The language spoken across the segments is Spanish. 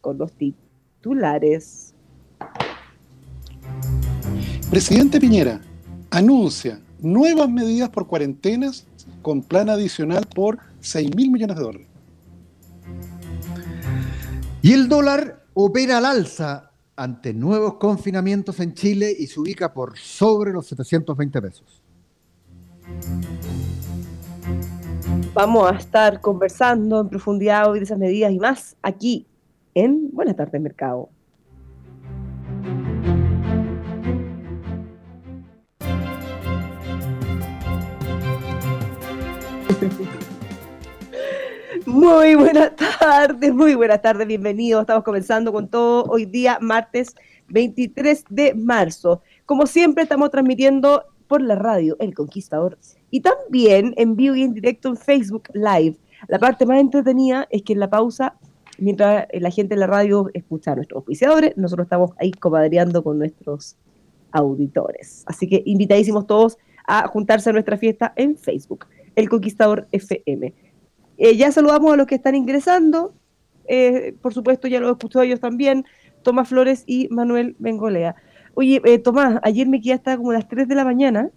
con los titulares. Presidente Piñera anuncia nuevas medidas por cuarentenas con plan adicional por 6 mil millones de dólares. Y el dólar opera al alza ante nuevos confinamientos en Chile y se ubica por sobre los 720 pesos. Vamos a estar conversando en profundidad hoy de esas medidas y más aquí en Buenas tardes Mercado. Muy buenas tardes, muy buenas tardes, bienvenidos. Estamos comenzando con todo hoy día, martes 23 de marzo. Como siempre, estamos transmitiendo por la radio El Conquistador y también en vivo y en directo en Facebook Live. La parte más entretenida es que en la pausa mientras la gente en la radio escucha a nuestros oficiadores, nosotros estamos ahí comadreando con nuestros auditores. Así que invitadísimos todos a juntarse a nuestra fiesta en Facebook, El Conquistador FM. Eh, ya saludamos a los que están ingresando, eh, por supuesto ya lo he escuchado ellos también, Tomás Flores y Manuel Bengolea. Oye, eh, Tomás, ayer me quedé hasta como las 3 de la mañana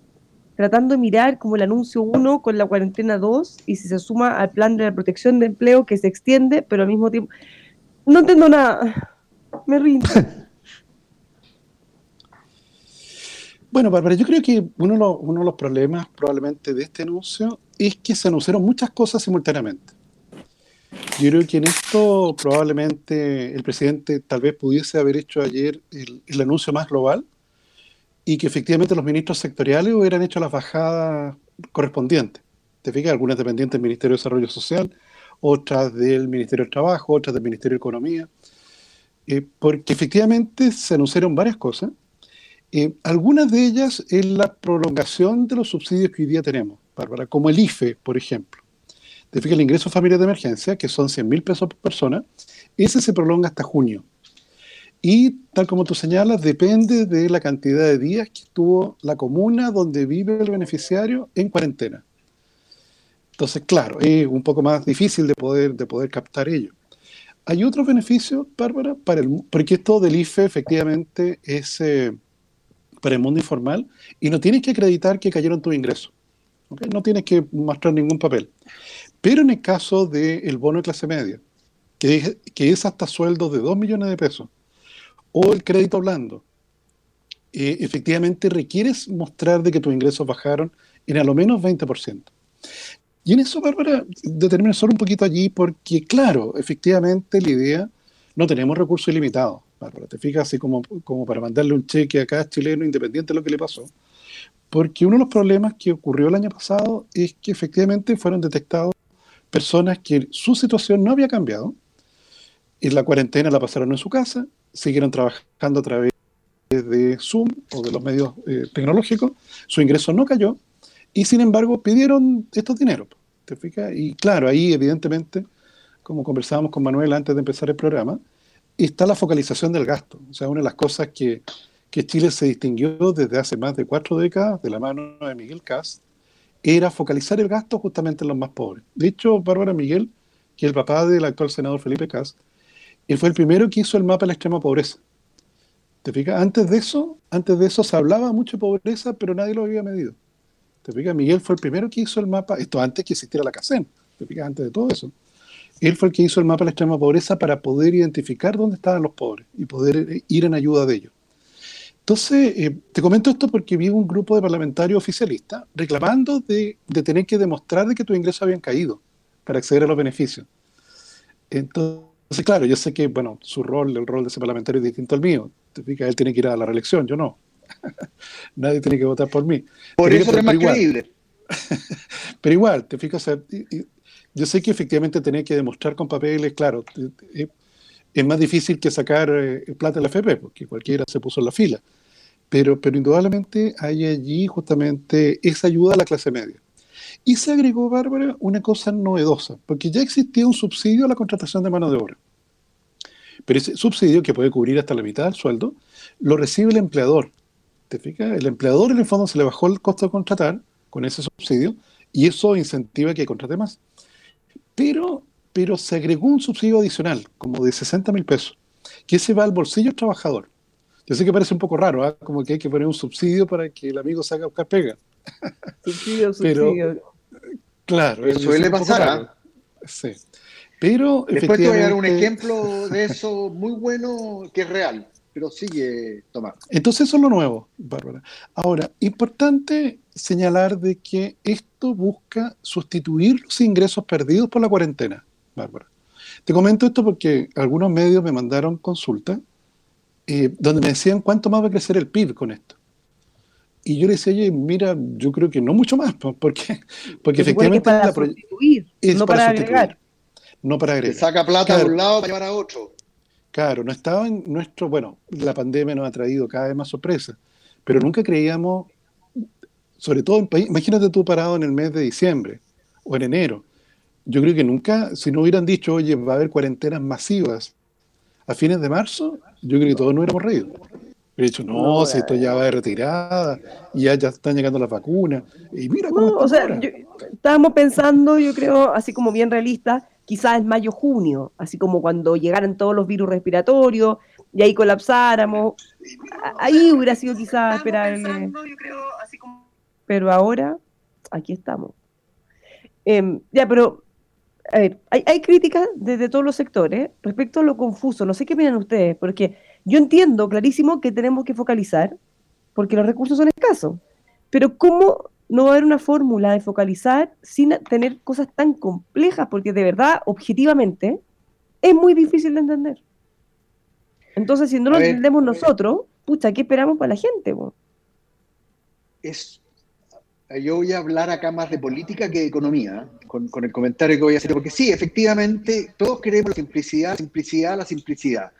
tratando de mirar como el anuncio 1 con la cuarentena 2 y si se suma al plan de la protección de empleo que se extiende, pero al mismo tiempo... No entiendo nada. Me rindo. Bueno, Bárbara, yo creo que uno de, los, uno de los problemas probablemente de este anuncio es que se anunciaron muchas cosas simultáneamente. Yo creo que en esto probablemente el presidente tal vez pudiese haber hecho ayer el, el anuncio más global, y que efectivamente los ministros sectoriales hubieran hecho las bajadas correspondientes. Te fijas, algunas dependientes del Ministerio de Desarrollo Social, otras del Ministerio del Trabajo, otras del Ministerio de Economía, eh, porque efectivamente se anunciaron varias cosas. Eh, algunas de ellas en la prolongación de los subsidios que hoy día tenemos, Bárbara, como el IFE, por ejemplo. Te fijas, el ingreso familiar de emergencia, que son 100 mil pesos por persona, ese se prolonga hasta junio. Y tal como tú señalas, depende de la cantidad de días que estuvo la comuna donde vive el beneficiario en cuarentena. Entonces, claro, es un poco más difícil de poder, de poder captar ello. Hay otros beneficios, Bárbara, para el, porque esto del IFE efectivamente es eh, para el mundo informal y no tienes que acreditar que cayeron tus ingresos. No tienes que mostrar ningún papel. Pero en el caso del bono de clase media, que es, que es hasta sueldos de 2 millones de pesos, o el crédito blando, eh, efectivamente requieres mostrar de que tus ingresos bajaron en a lo menos 20%. Y en eso, Bárbara, determina solo un poquito allí porque, claro, efectivamente la idea, no tenemos recursos ilimitados, Bárbara, te fijas así como, como para mandarle un cheque a cada chileno independiente de lo que le pasó. Porque uno de los problemas que ocurrió el año pasado es que efectivamente fueron detectados personas que su situación no había cambiado, y la cuarentena la pasaron en su casa, siguieron trabajando a través de Zoom o de los medios eh, tecnológicos, su ingreso no cayó y sin embargo pidieron estos dineros. ¿Te fijas? Y claro, ahí evidentemente, como conversábamos con Manuel antes de empezar el programa, está la focalización del gasto. O sea, una de las cosas que, que Chile se distinguió desde hace más de cuatro décadas de la mano de Miguel Cast era focalizar el gasto justamente en los más pobres. De hecho, Bárbara Miguel, que es el papá del actual senador Felipe Cast, y fue el primero que hizo el mapa de la extrema pobreza. ¿Te fijas? Antes de eso, antes de eso se hablaba mucho de pobreza, pero nadie lo había medido. ¿Te fijas? Miguel fue el primero que hizo el mapa, esto antes que existiera la CACEN, ¿te fijas? Antes de todo eso. Él fue el que hizo el mapa de la extrema pobreza para poder identificar dónde estaban los pobres y poder ir en ayuda de ellos. Entonces, eh, te comento esto porque vi un grupo de parlamentarios oficialistas reclamando de, tener que demostrar de que tus ingresos habían caído para acceder a los beneficios. Entonces, claro, yo sé que, bueno, su rol, el rol de ese parlamentario es distinto al mío. Te fijas, él tiene que ir a la reelección, yo no. Nadie tiene que votar por mí. Por eso es más creíble. pero igual, te fijas, yo sé que efectivamente tenía que demostrar con papeles, claro, es más difícil que sacar eh, plata de la FP, porque cualquiera se puso en la fila. Pero, pero indudablemente hay allí justamente esa ayuda a la clase media. Y se agregó, Bárbara, una cosa novedosa, porque ya existía un subsidio a la contratación de mano de obra. Pero ese subsidio, que puede cubrir hasta la mitad del sueldo, lo recibe el empleador. ¿Te fijas? El empleador en el fondo se le bajó el costo de contratar con ese subsidio y eso incentiva que contrate más. Pero, pero se agregó un subsidio adicional, como de 60 mil pesos, que se va al bolsillo del trabajador. Yo sé que parece un poco raro, ¿ah? como que hay que poner un subsidio para que el amigo salga a buscar pega. Subsidio, subsidio. Claro. Eso suele pasar. ¿ah? Sí. Pero Después te voy a dar un ejemplo de eso muy bueno que es real, pero sigue, Tomás. Entonces eso es lo nuevo, Bárbara. Ahora, importante señalar de que esto busca sustituir los ingresos perdidos por la cuarentena, Bárbara. Te comento esto porque algunos medios me mandaron consulta eh, donde me decían cuánto más va a crecer el PIB con esto. Y yo le decía, oye, mira, yo creo que no mucho más, porque, porque efectivamente... para la sustituir, no para, agregar. No para agregar. saca plata de un lado para llevar a otro. Claro, no estaba en nuestro... Bueno, la pandemia nos ha traído cada vez más sorpresas, pero nunca creíamos sobre todo en país, imagínate tú parado en el mes de diciembre o en enero. Yo creo que nunca, si no hubieran dicho, oye, va a haber cuarentenas masivas a fines de marzo, yo creo que todos no hubiéramos reído. He dicho, no, si esto ya va de retirada, y ya, ya están llegando las vacunas, y mira cómo o sea, estábamos pensando, yo creo, así como bien realista, quizás en mayo, junio, así como cuando llegaran todos los virus respiratorios, y ahí colapsáramos, ahí hubiera sido quizás esperable. Pero ahora aquí estamos. Em, ya, pero a ver, hay, críticas desde todos los sectores respecto a lo confuso. No sé qué opinan ustedes, porque yo entiendo clarísimo que tenemos que focalizar, porque los recursos son escasos. Pero ¿cómo no va a haber una fórmula de focalizar sin tener cosas tan complejas? Porque de verdad, objetivamente, es muy difícil de entender. Entonces, si no lo entendemos nosotros, pucha, ¿qué esperamos para la gente? Es yo voy a hablar acá más de política que de economía, con, el comentario que voy a hacer, porque sí, efectivamente, todos queremos la simplicidad, simplicidad, la simplicidad,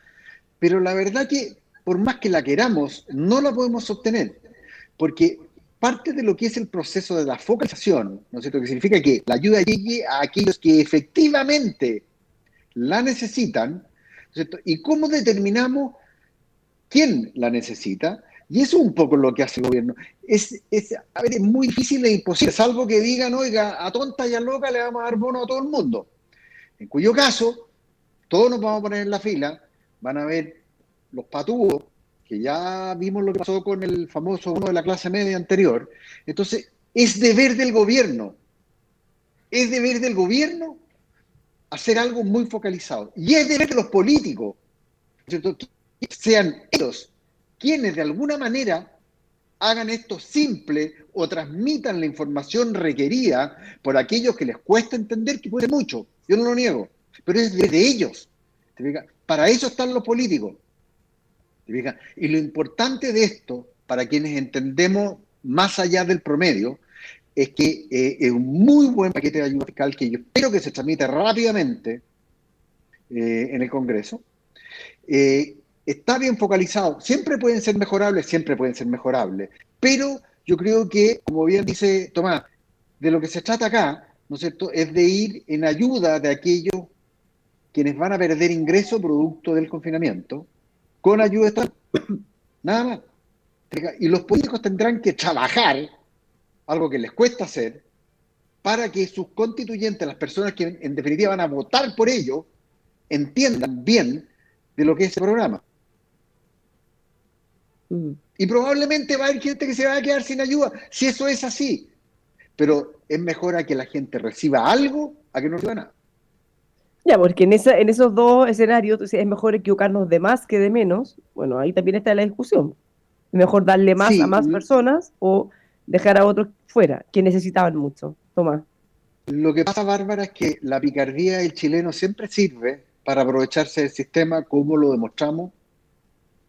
pero la verdad que por más que la queramos, no la podemos obtener, porque parte de lo que es el proceso de la focalización, ¿no es cierto?, que significa que la ayuda llegue a aquellos que efectivamente la necesitan, ¿no es cierto? ¿Y cómo determinamos quién la necesita? Y eso es un poco lo que hace el gobierno. Es, es, a ver, es muy difícil e imposible, salvo que digan, oiga, a tonta y a loca le vamos a dar bono a todo el mundo. En cuyo caso, todos nos vamos a poner en la fila, van a ver los patúos, que ya vimos lo que pasó con el famoso bono de la clase media anterior. Entonces, es deber del gobierno, es deber del gobierno hacer algo muy focalizado. Y es deber de los políticos, sean ellos quienes de alguna manera hagan esto simple o transmitan la información requerida por aquellos que les cuesta entender que puede mucho. Yo no lo niego, pero es de, ellos. Para eso están los políticos. Y lo importante de esto, para quienes entendemos más allá del promedio, es que eh, es un muy buen paquete de ayuda fiscal que yo espero que se transmita rápidamente eh, en el Congreso. Eh, está bien focalizado. Siempre pueden ser mejorables, siempre pueden ser mejorables. Pero yo creo que, como bien dice Tomás, de lo que se trata acá, ¿no es cierto?, es de ir en ayuda de aquellos quienes van a perder ingreso producto del confinamiento, con ayuda estatal. Nada más. Y los políticos tendrán que trabajar, algo que les cuesta hacer, para que sus constituyentes, las personas que en definitiva van a votar por ello, entiendan bien de lo que es ese programa. Y probablemente va a haber gente que se va a quedar sin ayuda, si eso es así. pero es mejor a que la gente reciba algo a que no reciba nada. Ya, porque en, esa, en esos dos escenarios es mejor equivocarnos de más que de menos. Bueno, ahí también está la discusión. Es mejor darle más a más personas o dejar a otros fuera, que necesitaban mucho. Tomás. Lo que pasa, Bárbara, es que la picardía del chileno siempre sirve para aprovecharse del sistema, como lo demostramos.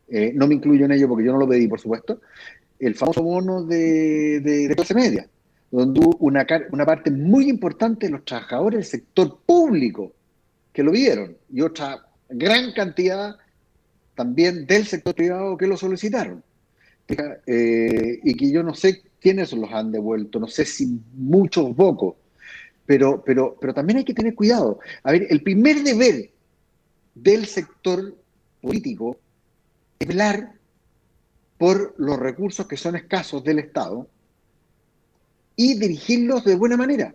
Eh, no me incluyo en ello porque yo no lo pedí, por supuesto. El famoso bono de, de, clase media, donde hubo una, una parte muy importante de los trabajadores del sector público que lo vieron y otra gran cantidad también del sector privado que lo solicitaron. Eh, y que yo no sé quiénes los han devuelto, no sé si muchos o pocos, pero, pero, pero también hay que tener cuidado. A ver, el primer deber del sector político es velar por los recursos que son escasos del Estado y dirigirlos de buena manera.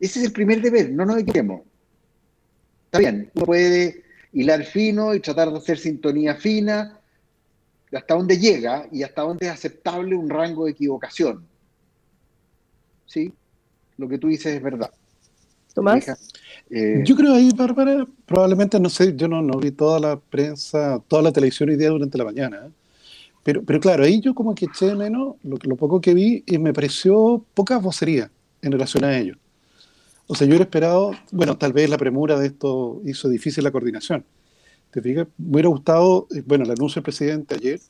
Ese es el primer deber, no nos equivoquemos. Está bien, uno puede hilar fino y tratar de hacer sintonía fina hasta dónde llega y hasta dónde es aceptable un rango de equivocación. ¿Sí? Lo que tú dices es verdad. Tomás. Eh, yo creo ahí, Bárbara, probablemente, no sé, yo no, no, vi toda la prensa, toda la televisión hoy día durante la mañana, ¿eh? pero, pero claro, ahí yo como que eché de menos lo, lo poco que vi y me pareció poca vocería en relación a ello. O sea, yo hubiera esperado, bueno, tal vez la premura de esto hizo difícil la coordinación. ¿Te fijas? Me hubiera gustado, eh, bueno, el anuncio del presidente ayer,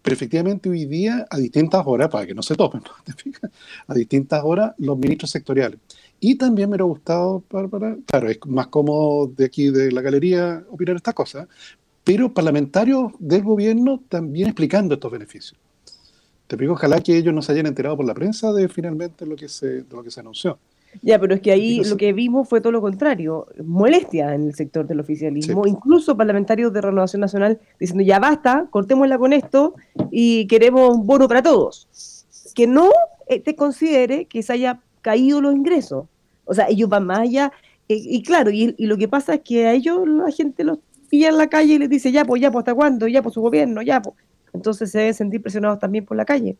pero efectivamente hoy día, a distintas horas, para que no se topen, ¿te fijas? A distintas horas, los ministros sectoriales. Y también me hubiera gustado, para, claro, es más cómodo de aquí de la galería opinar estas cosas, pero parlamentarios del gobierno también explicando estos beneficios. Te digo, ojalá que ellos no se hayan enterado por la prensa de finalmente lo que se, lo que se anunció. Ya, pero es que ahí lo que vimos fue todo lo contrario, molestia en el sector del oficialismo, incluso parlamentarios de Renovación Nacional diciendo ya basta, cortémosla con esto y queremos un bono para todos. Que no eh, te considere que se haya caído los ingresos. O sea, ellos van más allá. Y claro, y, lo que pasa es que a ellos la gente los pilla en la calle y les dice ya, pues ya, pues hasta cuándo, ya, pues su gobierno, ya, pues. Entonces se deben sentir presionados también por la calle.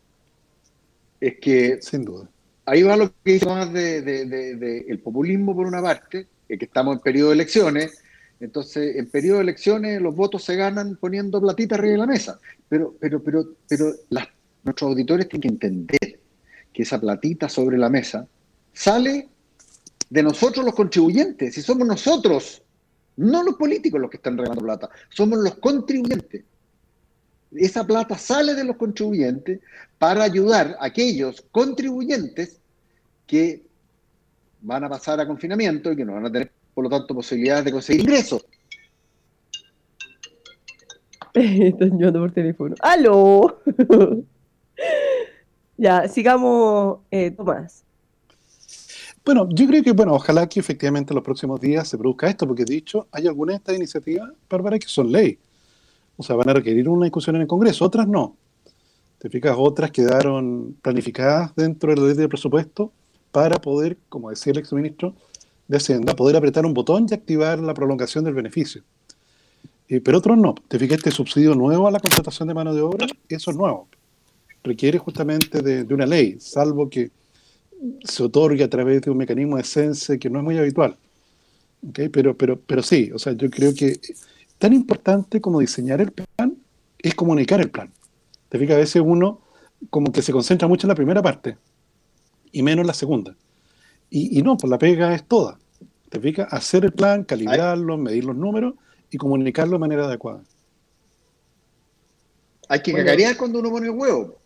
Es que, sin duda ahí va lo que dice más de, el populismo por una parte, que estamos en periodo de elecciones, entonces en periodo de elecciones los votos se ganan poniendo platita arriba de la mesa, pero, pero, pero, pero nuestros auditores tienen que entender que esa platita sobre la mesa sale de nosotros los contribuyentes, si somos nosotros, no los políticos los que están regalando plata, somos los contribuyentes. Esa plata sale de los contribuyentes para ayudar a aquellos contribuyentes que van a pasar a confinamiento y que no van a tener, por lo tanto, posibilidades de conseguir ingresos. Están llamando por teléfono. ¡Aló! ya, sigamos, eh, Tomás. Bueno, yo creo que, bueno, ojalá que efectivamente en los próximos días se produzca esto, porque dicho, hay algunas de estas iniciativas, Bárbara, que son ley. O sea, van a requerir una discusión en el Congreso, otras no. Te fijas, otras quedaron planificadas dentro de la ley de presupuesto para poder, como decía el exministro de Hacienda, poder apretar un botón y activar la prolongación del beneficio. Eh, pero otros no. Te fijas, este subsidio nuevo a la contratación de mano de obra, eso es nuevo. Requiere justamente de, una ley, salvo que se otorgue a través de un mecanismo de sense que no es muy habitual. ¿Okay? Pero, pero, pero sí, o sea, yo creo que tan importante como diseñar el plan es comunicar el plan. Te fijas, a veces uno como que se concentra mucho en la primera parte y menos en la segunda. Y, no, pues la pega es toda. Te fijas, hacer el plan, calibrarlo, medir los números y comunicarlo de manera adecuada. Hay que cagarear cuando uno pone el huevo.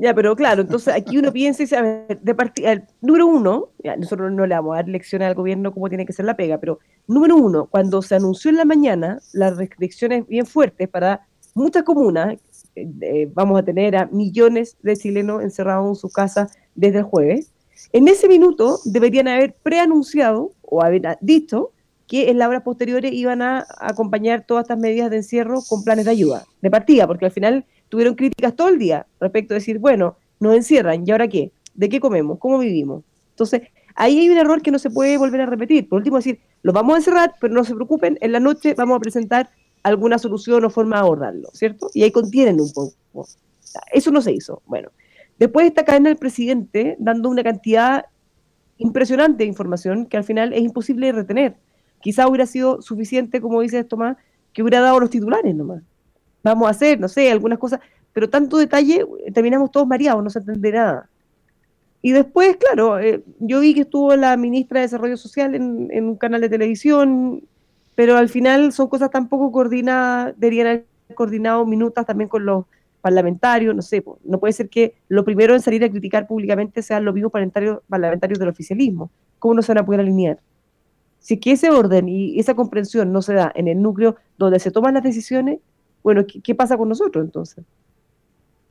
Ya, pero claro, entonces aquí uno piensa y dice, a ver, de partida, número uno, nosotros no le vamos a dar lecciones al gobierno cómo tiene que ser la pega, pero número uno, cuando se anunció en la mañana las restricciones bien fuertes para muchas comunas, eh, vamos a tener a millones de chilenos encerrados en sus casas desde el jueves, en ese minuto deberían haber preanunciado o haber dicho que en las horas posteriores iban a acompañar todas estas medidas de encierro con planes de ayuda, de partida, porque al final tuvieron críticas todo el día respecto a decir, bueno, nos encierran, ¿y ahora qué? ¿De qué comemos? ¿Cómo vivimos? Entonces, ahí hay un error que no se puede volver a repetir. Por último, decir, los vamos a encerrar, pero no se preocupen, en la noche vamos a presentar alguna solución o forma de abordarlo, ¿cierto? Y ahí contienen un poco. Eso no se hizo. Bueno, Después esta cadena del presidente dando una cantidad impresionante de información que al final es imposible retener. Quizá hubiera sido suficiente, como dice Tomás, que hubiera dado los titulares nomás. Vamos a hacer, no sé, algunas cosas, pero tanto detalle, terminamos todos mareados, no se entiende nada. Y después, claro, eh, yo vi que estuvo la ministra de Desarrollo Social en, en, un canal de televisión, pero al final son cosas tan poco coordinadas, deberían haber coordinado minutas también con los parlamentario, no sé, no puede ser que lo primero en salir a criticar públicamente sean los mismos parlamentarios, parlamentarios del oficialismo. ¿Cómo no se van a poder alinear? Si es que ese orden y esa comprensión no se da en el núcleo donde se toman las decisiones, bueno, ¿qué, pasa con nosotros entonces?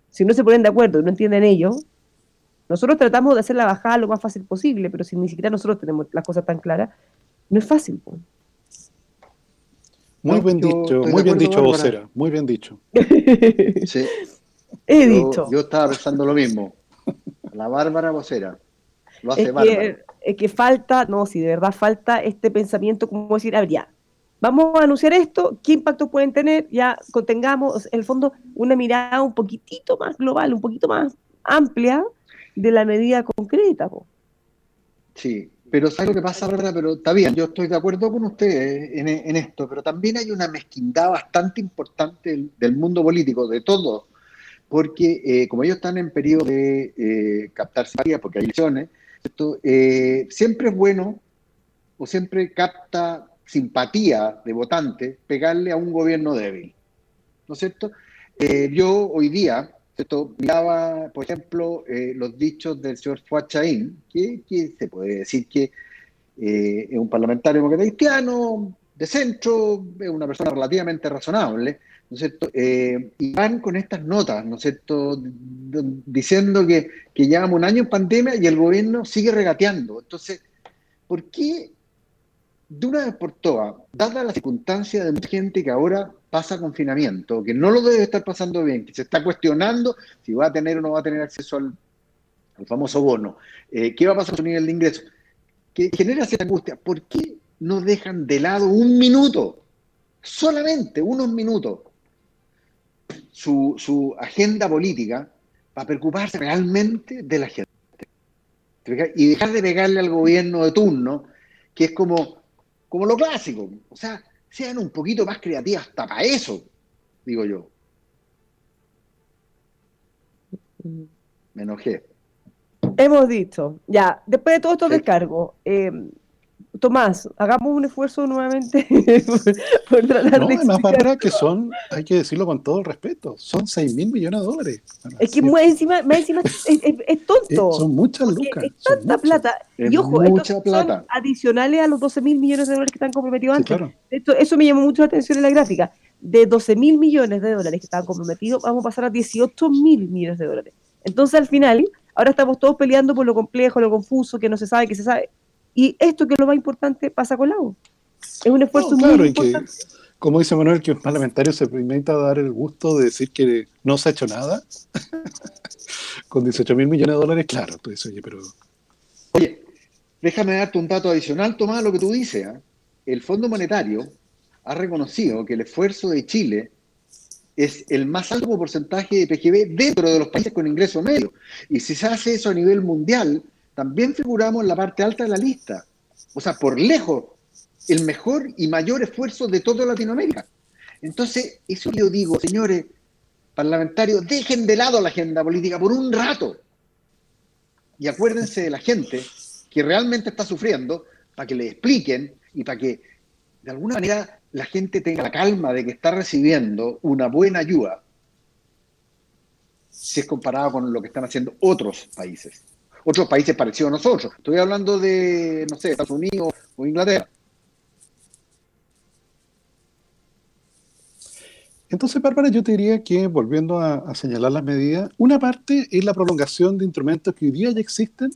Si no se ponen de acuerdo y no entienden ellos, nosotros tratamos de hacer la bajada lo más fácil posible, pero si ni siquiera nosotros tenemos las cosas tan claras, no es fácil. Muy bien dicho, muy bien dicho, vocera, muy bien dicho. Sí. He dicho. Yo estaba pensando lo mismo. La Bárbara vocera. Lo hace es Bárbara. Que, es que falta, no, si de verdad falta este pensamiento, como decir, a ver, ya, vamos a anunciar esto, ¿qué impacto pueden tener? Ya contengamos, en el fondo, una mirada un poquitito más global, un poquito más amplia de la medida concreta. Sí, pero ¿sabes lo que pasa, verdad? Pero está bien, yo estoy de acuerdo con usted en, esto, pero también hay una mezquindad bastante importante del, del mundo político, de todos, porque eh, como ellos están en periodo de eh, captar simpatías, porque hay elecciones, esto, eh, siempre es bueno o siempre capta simpatía de votante pegarle a un gobierno débil, ¿no es cierto? Eh, yo hoy día esto, miraba, por ejemplo, eh, los dichos del señor Fuad Chaín, que, se puede decir que eh, es un parlamentario cristiano, de centro, es una persona relativamente razonable, ¿no es cierto? Y van con estas notas, ¿no es cierto? Diciendo que, que llevamos un año en pandemia y el gobierno sigue regateando. Entonces, ¿por qué de una vez por todas, dada la circunstancia de mucha gente que ahora pasa confinamiento, que no lo debe estar pasando bien, que se está cuestionando si va a tener o no va a tener acceso al, famoso bono, eh, qué va a pasar con su nivel de ingreso, que genera cierta angustia. ¿Por qué no dejan de lado un minuto, solamente unos minutos, su, su agenda política para preocuparse realmente de la gente? Y dejar de pegarle al gobierno de turno, que es como como lo clásico. O sea, sean un poquito más creativas hasta para eso, digo yo. Me enojé. Hemos dicho, ya, después de todos estos sí. descargos, eh, Tomás, hagamos un esfuerzo nuevamente por, por tratar no, de además, Bárbara, que son, hay que decirlo con todo el respeto, son 6 mil millones de dólares. Es que más encima, más encima es, es, es, tonto. son muchas lucas. Es tanta plata. Es y ojo, mucha estos plata. son adicionales a los 12 mil millones de dólares que están comprometidos Sí, antes. claro. Esto, eso me llamó mucho la atención en la gráfica. De 12 mil millones de dólares que estaban comprometidos, vamos a pasar a 18 mil millones de dólares. Entonces, al final, ahora estamos todos peleando por lo complejo, lo confuso, que no se sabe, que se sabe. Y esto, que es lo más importante, pasa con la U. Es un esfuerzo No, claro, muy y que, importante. como dice Manuel, que un parlamentario se permita dar el gusto de decir que no se ha hecho nada. Con 18 mil millones de dólares, claro, tú dices, oye, pero Oye, déjame darte un dato adicional, Tomás, a lo que tú dices. ¿ah? El Fondo Monetario ha reconocido que el esfuerzo de Chile es el más alto porcentaje de PGB dentro de los países con ingreso medio. Y si se hace eso a nivel mundial, también figuramos en la parte alta de la lista. O sea, por lejos, el mejor y mayor esfuerzo de toda Latinoamérica. Entonces, eso yo digo, señores parlamentarios, dejen de lado la agenda política por un rato y acuérdense de la gente que realmente está sufriendo para que le expliquen y para que de alguna manera la gente tenga la calma de que está recibiendo una buena ayuda si es comparado con lo que están haciendo otros países. Otros países parecidos a nosotros. Estoy hablando de, no sé, Estados Unidos o Inglaterra. Entonces, Bárbara, yo te diría que, volviendo a, señalar las medidas, una parte es la prolongación de instrumentos que hoy día ya existen,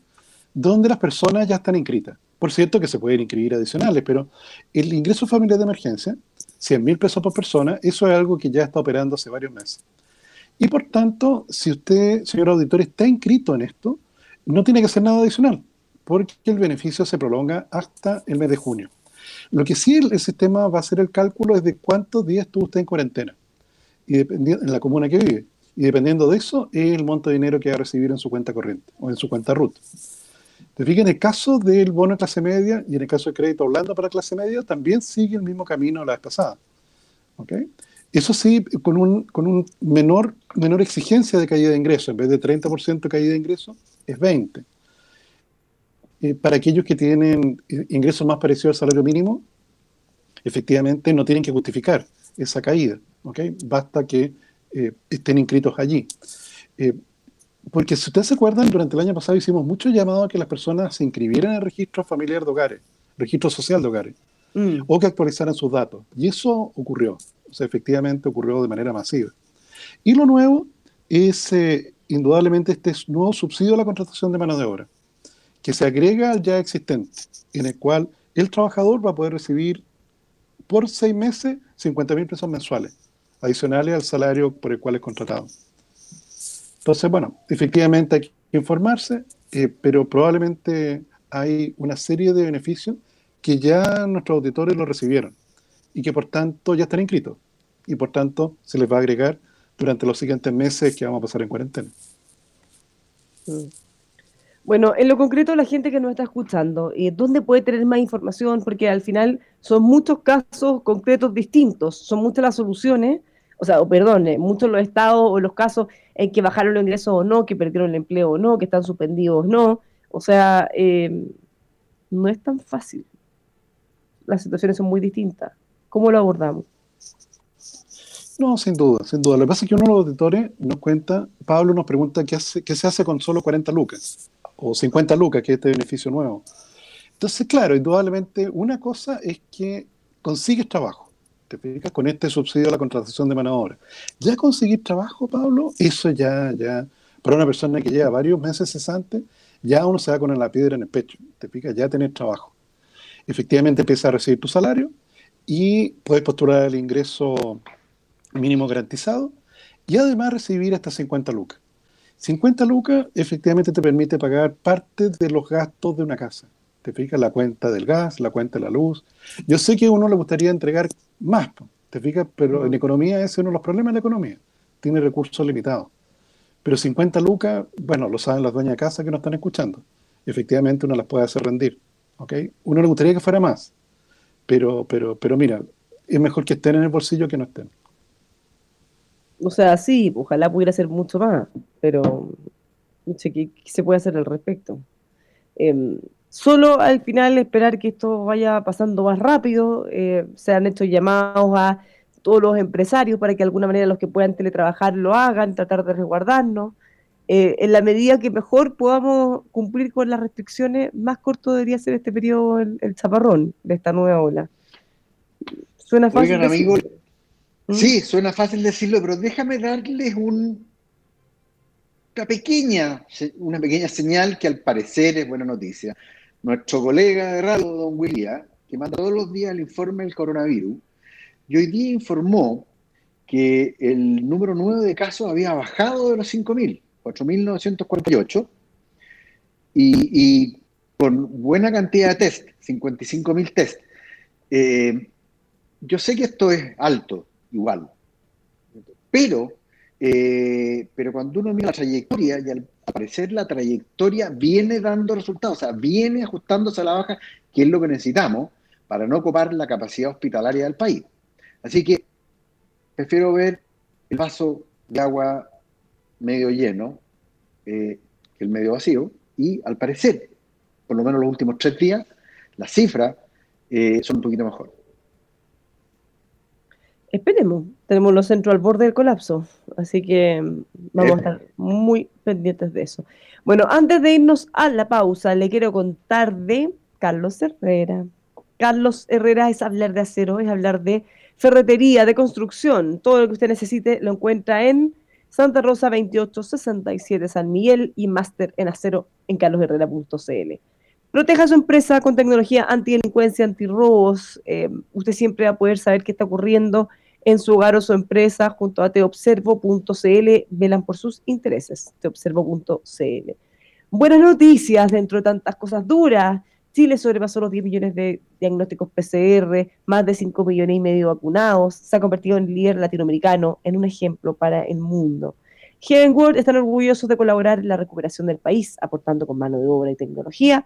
donde las personas ya están inscritas. Por cierto, que se pueden inscribir adicionales, pero el ingreso familiar de emergencia, 100 mil pesos por persona, eso es algo que ya está operando hace varios meses. Y por tanto, si usted, señor auditor, está inscrito en esto, no tiene que hacer nada adicional, porque el beneficio se prolonga hasta el mes de junio. Lo que sí el, el sistema va a hacer el cálculo es de cuántos días estuvo usted en cuarentena y en la comuna que vive. Y dependiendo de eso, es el monto de dinero que va a recibir en su cuenta corriente o en su cuenta RUT. Te en el caso del bono de clase media y en el caso del crédito blando para clase media, también sigue el mismo camino la vez pasada. ¿Okay? Eso sí, con un, con un menor, menor exigencia de caída de ingresos. En vez de 30% de caída de ingresos, es 20%. Eh, para aquellos que tienen eh, ingresos más parecidos al salario mínimo, efectivamente no tienen que justificar esa caída. ¿okay? Basta que eh, estén inscritos allí. porque si ustedes se acuerdan, durante el año pasado hicimos mucho llamado a que las personas se inscribieran en el registro familiar de hogares, registro social de hogares, mm. o que actualizaran sus datos. Y eso ocurrió. O sea, efectivamente ocurrió de manera masiva. Y lo nuevo es indudablemente este nuevo subsidio a la contratación de mano de obra que se agrega al ya existente, en el cual el trabajador va a poder recibir por seis meses 50 mil pesos mensuales, adicionales al salario por el cual es contratado. Entonces, bueno, efectivamente hay que informarse, eh, pero probablemente hay una serie de beneficios que ya nuestros auditores lo recibieron y que por tanto ya están inscritos y por tanto se les va a agregar durante los siguientes meses que vamos a pasar en cuarentena. Mm. Bueno, en lo concreto, la gente que nos está escuchando, eh, ¿dónde puede tener más información? Porque al final son muchos casos concretos distintos, son muchas las soluciones, o sea, perdón, eh, muchos los estados o los casos en que bajaron los ingresos o no, que perdieron el empleo o no, que están suspendidos o no. O sea, eh, no es tan fácil. Las situaciones son muy distintas. ¿Cómo lo abordamos? No, sin duda, sin duda. Lo que pasa es que uno de los auditores nos cuenta, Pablo nos pregunta qué, se hace con solo 40 lucas o 50 lucas, que es este beneficio nuevo. Entonces, claro, indudablemente una cosa es que consigues trabajo, te fijas, con este subsidio a la contratación de mano de obra. Ya conseguir trabajo, Pablo, eso ya, ya, para una persona que lleva varios meses cesante, ya uno se da con la piedra en el pecho, te fijas, ya tener trabajo. Efectivamente empieza a recibir tu salario y puedes postular el ingreso mínimo garantizado y además recibir hasta 50 lucas. 50 lucas efectivamente te permite pagar parte de los gastos de una casa. Te fijas la cuenta del gas, la cuenta de la luz. Yo sé que a uno le gustaría entregar más, te fijas, pero en economía ese es uno de los problemas de la economía. Tiene recursos limitados. Pero 50 lucas, bueno, lo saben las dueñas de casa que nos están escuchando. Efectivamente uno las puede hacer rendir. ¿ok? Uno le gustaría que fuera más. Pero, pero, pero mira, es mejor que estén en el bolsillo que no estén. O sea, sí, ojalá pudiera ser mucho más, pero ¿qué, se puede hacer al respecto? Em, solo al final esperar que esto vaya pasando más rápido, eh, se han hecho llamados a todos los empresarios para que de alguna manera los que puedan teletrabajar lo hagan, tratar de resguardarnos. Eh, en la medida que mejor podamos cumplir con las restricciones, más corto debería ser este periodo el, chaparrón de esta nueva ola. Suena fácil. ¿Mm? Sí, suena fácil decirlo, pero déjame darles un, una, pequeña, una pequeña señal que al parecer es buena noticia. Nuestro colega de radio, don William, que manda todos los días el informe del coronavirus, y hoy día informó que el número nuevo de casos había bajado de los 5.000, 4.948, y, y con buena cantidad de test, 55.000 test. Eh, yo sé que esto es alto, igual. Pero, eh, pero cuando uno mira la trayectoria, y al parecer la trayectoria viene dando resultados, o sea, viene ajustándose a la baja, que es lo que necesitamos para no copar la capacidad hospitalaria del país. Así que prefiero ver el vaso de agua medio lleno eh, que el medio vacío, y al parecer, por lo menos los últimos tres días, las cifras eh, son un poquito mejor. Esperemos, tenemos los centros al borde del colapso, así que mm, vamos a estar muy pendientes de eso. Bueno, antes de irnos a la pausa, le quiero contar de Carlos Herrera. Carlos Herrera es hablar de acero, es hablar de ferretería, de construcción. Todo lo que usted necesite lo encuentra en Santa Rosa 2867 San Miguel y máster en acero en carlosherrera.cl. Proteja su empresa con tecnología antidelincuencia, antirrobos. Eh, usted siempre va a poder saber qué está ocurriendo en su hogar o su empresa junto a teobservo.cl velan por sus intereses. Teobservo.cl. Buenas noticias dentro de tantas cosas duras. Chile sobrepasó los 10 millones de diagnósticos PCR, más de 5 millones y medio vacunados, se ha convertido en líder latinoamericano, en un ejemplo para el mundo. Heavenworld están orgullosos de colaborar en la recuperación del país, aportando con mano de obra y tecnología.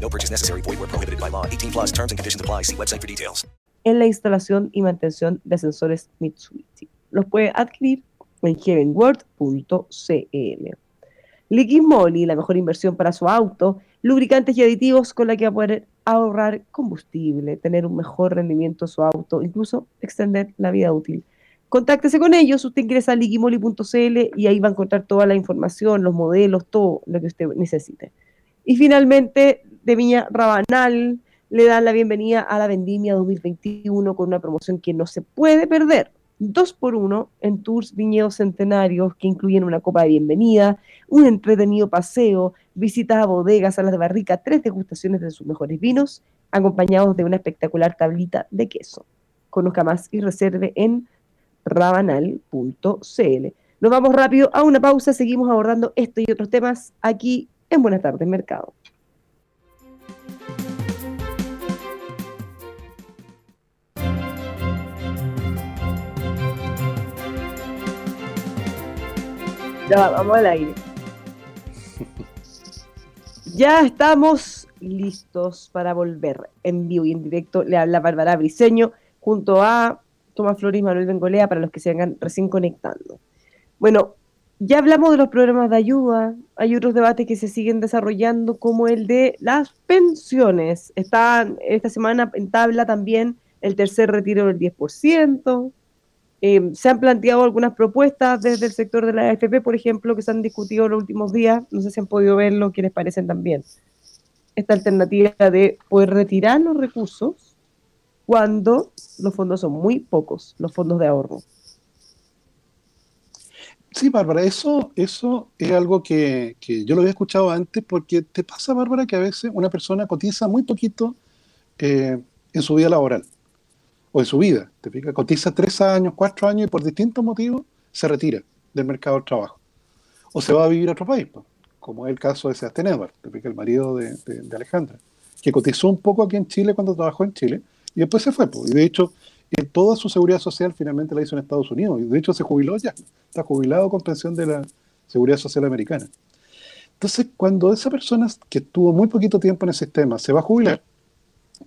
No purchase necessary. Void prohibited by law. 18 plus terms and conditions apply. See website for details. en la instalación y mantención de ascensores Mitsubishi. Los puede adquirir en heavenworld.cl. Liquid la mejor inversión para su auto, lubricantes y aditivos con la que va a poder ahorrar combustible, tener un mejor rendimiento en su auto, incluso extender la vida útil. Contáctese con ellos, usted ingresa a liquimoli.cl y ahí va a encontrar toda la información, los modelos, todo lo que usted necesite. Y finalmente, de Viña Rabanal, le dan la bienvenida a la Vendimia 2021 con una promoción que no se puede perder. Dos por uno en tours viñedos centenarios que incluyen una copa de bienvenida, un entretenido paseo, visitas a bodegas, salas de barrica, tres degustaciones de sus mejores vinos, acompañados de una espectacular tablita de queso. Conozca más y reserve en rabanal.cl. Nos vamos rápido a una pausa, seguimos abordando esto y otros temas aquí en Buenas tardes Mercado. Ya vamos al aire. Ya estamos listos para volver en vivo y en directo. Le habla Bárbara Briseño junto a Tomás Flores y Manuel Bengolea para los que se vengan recién conectando. Bueno, ya hablamos de los programas de ayuda. Hay otros debates que se siguen desarrollando como el de las pensiones. Está esta semana en tabla también el tercer retiro del 10%. Eh, se han planteado algunas propuestas desde el sector de la AFP, por ejemplo, que se han discutido los últimos días. No sé si han podido verlo, qué les parecen también. Esta alternativa de poder retirar los recursos cuando los fondos son muy pocos, los fondos de ahorro. Sí, Bárbara, eso, eso es algo que, que yo lo había escuchado antes porque te pasa, Bárbara, que a veces una persona cotiza muy poquito eh, en su vida laboral o en su vida. Te fijas, cotiza tres años, cuatro años y por distintos motivos se retira del mercado del trabajo. O se va a vivir a otro país, como es el caso de Sebastián Edward, te fijas, el marido de, de, de, Alejandra, que cotizó un poco aquí en Chile cuando trabajó en Chile y después se fue. Y de hecho, toda su seguridad social finalmente la hizo en Estados Unidos. Y de hecho se jubiló ya, está jubilado con pensión de la seguridad social americana. Entonces, cuando esa persona que tuvo muy poquito tiempo en el sistema se va a jubilar,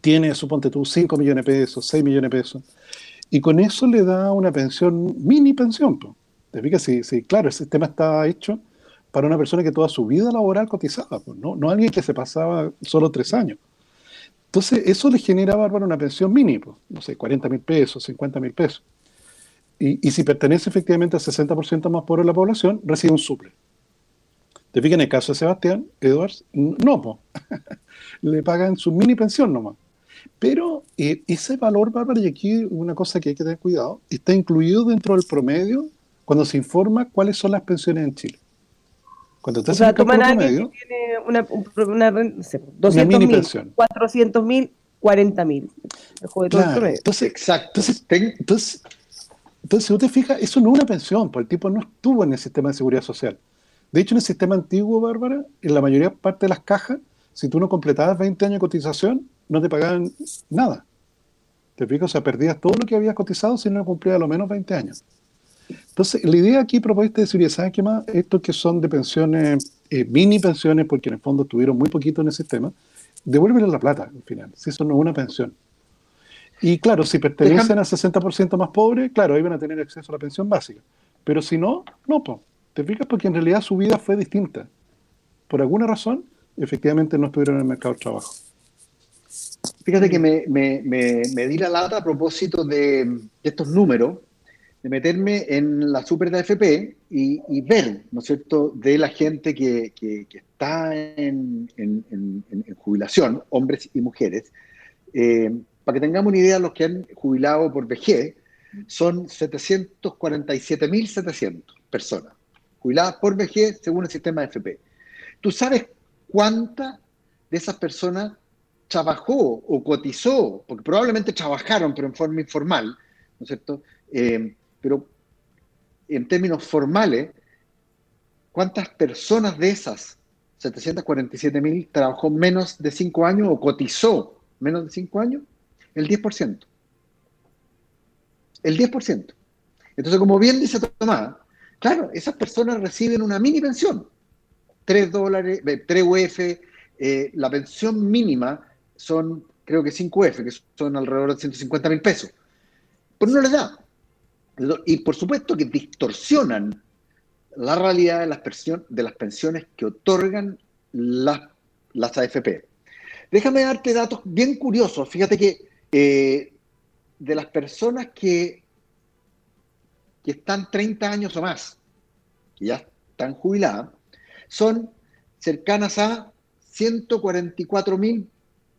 tiene, suponte tú, 5 millones de pesos, 6 millones de pesos, y con eso le da una pensión, mini pensión. ¿Te? Sí, sí, claro, el sistema está hecho para una persona que toda su vida laboral cotizaba, pues, ¿no? no alguien que se pasaba solo tres años. Entonces, eso le genera, Bárbara, una pensión mínima, pues, no sé, 40 mil pesos, 50 mil pesos. Y, y, si pertenece efectivamente al 60% más pobre de la población, recibe un suple. ¿Te fijas en el caso de Sebastián, Edwards? No, le pagan su mini pensión nomás. Pero eh, ese valor, Bárbara, y aquí una cosa que hay que tener cuidado, está incluido dentro del promedio cuando se informa cuáles son las pensiones en Chile. Cuando te o sea, toman a alguien que tiene una, una, no sé, 200 mil, 400 mil, 40 mil. Claro, entonces, exacto. Entonces, entonces, entonces, si usted fija, eso no es una pensión, porque el tipo no estuvo en el sistema de seguridad social. De hecho, en el sistema antiguo, Bárbara, en la mayoría parte de las cajas, si tú no completabas 20 años de cotización, no te pagaban nada. ¿Te fijas? O sea, perdías todo lo que habías cotizado si no cumplías a lo menos 20 años. Entonces, la idea aquí propuesta de seguridad, ¿sabes qué más? Estos que son de pensiones, eh, mini pensiones, porque en el fondo estuvieron muy poquito en el sistema, devuélvele la plata al final, si eso no es una pensión. Y claro, si pertenecen al 60% más pobre, claro, ahí van a tener acceso a la pensión básica. Pero si no, no, po. ¿Te? Porque en realidad su vida fue distinta. Por alguna razón, efectivamente no estuvieron en el mercado del trabajo. Fíjate que me, me, me, me di la lata a propósito de, de estos números, de meterme en la super de AFP y, y, ver, ¿no es cierto?, de la gente que, que, está en, en, jubilación, hombres y mujeres. Eh, para que tengamos una idea, los que han jubilado por vejez son 747.700 personas, jubiladas por vejez según el sistema de AFP. ¿Tú sabes cuánta de esas personas trabajó o cotizó, porque probablemente trabajaron, pero en forma informal, ¿no es cierto? Eh, pero en términos formales, ¿cuántas personas de esas 747 mil trabajó menos de 5 años o cotizó menos de 5 años? El 10%. El 10%. Entonces, como bien dice Tomás, claro, esas personas reciben una mini pensión. 3 dólares, 3 UF, eh, la pensión mínima son, creo que 5 UF, que son alrededor de 150 mil pesos. Pero no les da. Y por supuesto que distorsionan la realidad de las, de las pensiones que otorgan las, las AFP. Déjame darte datos bien curiosos. Fíjate que eh, de las personas que, que están 30 años o más, que ya están jubiladas, son cercanas a 144 mil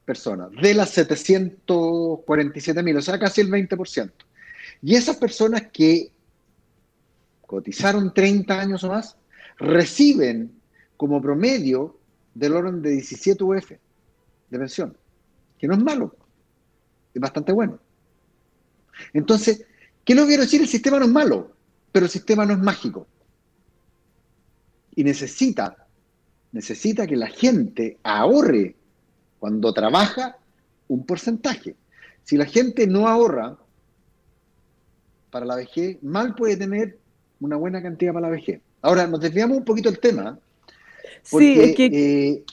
personas, de las 747 mil, o sea, casi el 20%. Y esas personas que cotizaron 30 años o más, reciben como promedio del orden de 17 UF de pensión, que no es malo, es bastante bueno. Entonces, ¿qué lo quiero decir? El sistema no es malo, pero el sistema no es mágico. Y necesita, necesita que la gente ahorre cuando trabaja un porcentaje. Si la gente no ahorra para la vejez, mal puede tener una buena cantidad para la vejez. Ahora, nos desviamos un poquito del tema. Porque, sí, es que... Eh,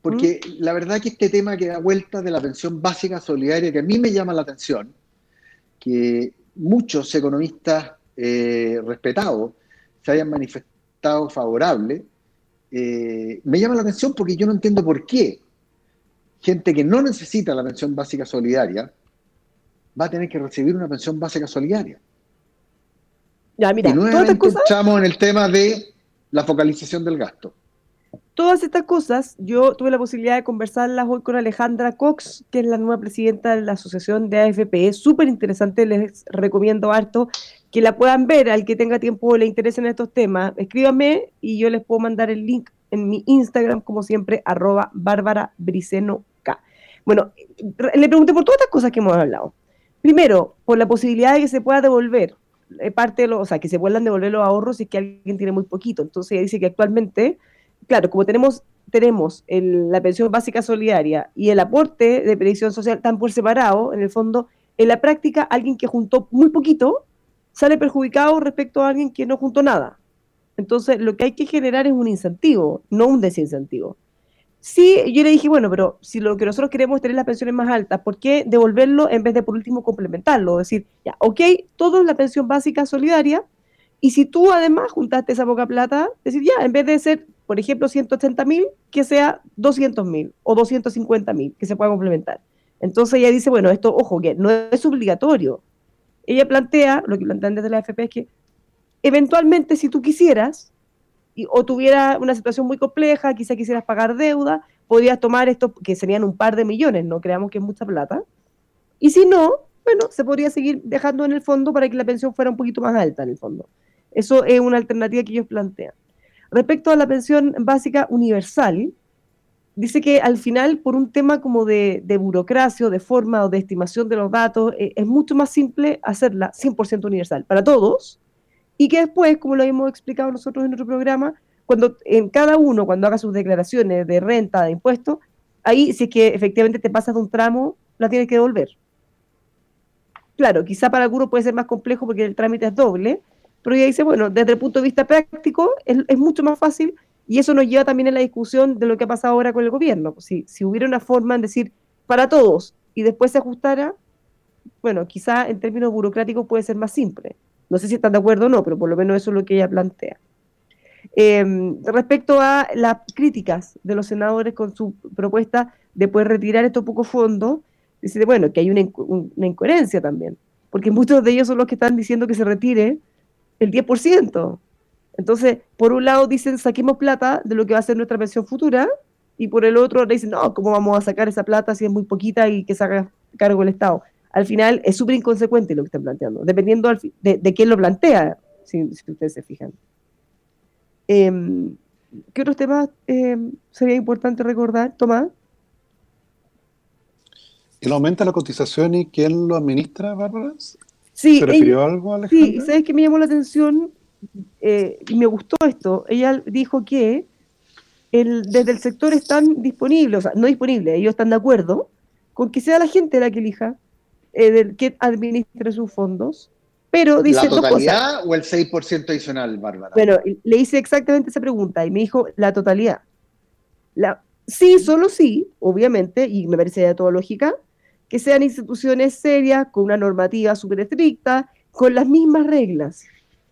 porque ¿Mm? la verdad que este tema que da vuelta de la pensión básica solidaria, que a mí me llama la atención, que muchos economistas eh, respetados se hayan manifestado favorables, eh, me llama la atención porque yo no entiendo por qué gente que no necesita la pensión básica solidaria va a tener que recibir una pensión básica solidaria. Ya, mira, y nuevamente estamos en el tema de la focalización del gasto. Todas estas cosas, yo tuve la posibilidad de conversarlas hoy con Alejandra Cox, que es la nueva presidenta de la Asociación de AFP. Es súper interesante, les recomiendo harto que la puedan ver, al que tenga tiempo o le interesen estos temas. Escríbame y yo les puedo mandar el link en mi Instagram, como siempre, arroba Bárbara Briceno K. Bueno, le pregunté por todas estas cosas que hemos hablado. Primero, por la posibilidad de que se pueda devolver eh, parte de los, o sea, que se puedan devolver los ahorros si es que alguien tiene muy poquito. Entonces ella dice que actualmente, claro, como tenemos tenemos la pensión básica solidaria y el aporte de previsión social tan por separado, en el fondo, en la práctica, alguien que juntó muy poquito sale perjudicado respecto a alguien que no juntó nada. Entonces, lo que hay que generar es un incentivo, no un desincentivo. Sí, yo le dije, bueno, pero si lo que nosotros queremos es tener las pensiones más altas, ¿por qué devolverlo en vez de por último complementarlo? Es decir, ya, ok, todo es la pensión básica solidaria, y si tú además juntaste esa poca plata, decir, ya, en vez de ser, por ejemplo, 180 mil, que sea 200 mil o 250 mil, que se pueda complementar. Entonces ella dice, bueno, esto, ojo, que no es obligatorio. Ella plantea, lo que plantean desde la FP es que eventualmente si tú quisieras, o tuviera una situación muy compleja, quizá quisieras pagar deuda, podrías tomar esto, que serían un par de millones, no creamos que es mucha plata. Y si no, bueno, se podría seguir dejando en el fondo para que la pensión fuera un poquito más alta en el fondo. Eso es una alternativa que ellos plantean. Respecto a la pensión básica universal, dice que al final, por un tema como de, burocracia o de forma o de estimación de los datos, eh, es mucho más simple hacerla 100% universal para todos, y que después, como lo hemos explicado nosotros en otro programa, cuando en cada uno, cuando haga sus declaraciones de renta, de impuestos, ahí si es que efectivamente te pasas de un tramo, la tienes que devolver. Claro, quizá para algunos puede ser más complejo porque el trámite es doble, pero ella dice, bueno, desde el punto de vista práctico es, mucho más fácil y eso nos lleva también a la discusión de lo que ha pasado ahora con el gobierno. Si, hubiera una forma en decir para todos y después se ajustara, bueno, quizá en términos burocráticos puede ser más simple. No sé si están de acuerdo o no, pero por lo menos eso es lo que ella plantea. Em, respecto a las críticas de los senadores con su propuesta de poder retirar estos pocos fondos, dice, bueno, que hay una, incoherencia también, porque muchos de ellos son los que están diciendo que se retire el 10%. Entonces, por un lado dicen, saquemos plata de lo que va a ser nuestra pensión futura, y por el otro dicen, no, ¿cómo vamos a sacar esa plata si es muy poquita y que se haga cargo el Estado? al final es súper inconsecuente lo que están planteando, dependiendo de, quién lo plantea, si, ustedes se fijan. Em, ¿Qué otros temas eh, sería importante recordar, Tomás? ¿El aumento de la cotización y quién lo administra, Bárbara? Sí, ¿Se refirió ella- a algo, Alejandra? Sí, ¿sabes qué me llamó la atención? Eh, y me gustó esto. Ella dijo que el, desde el sector están disponibles, o sea, no disponibles, ellos están de acuerdo con que sea la gente la que elija, eh, del, que administre sus fondos, pero dice ¿La dos cosas. totalidad o el 6% adicional, Bárbara? Bueno, le hice exactamente esa pregunta y me dijo la totalidad. La, sí, solo sí, obviamente, y me parece de toda lógica, que sean instituciones serias, con una normativa súper estricta, con las mismas reglas.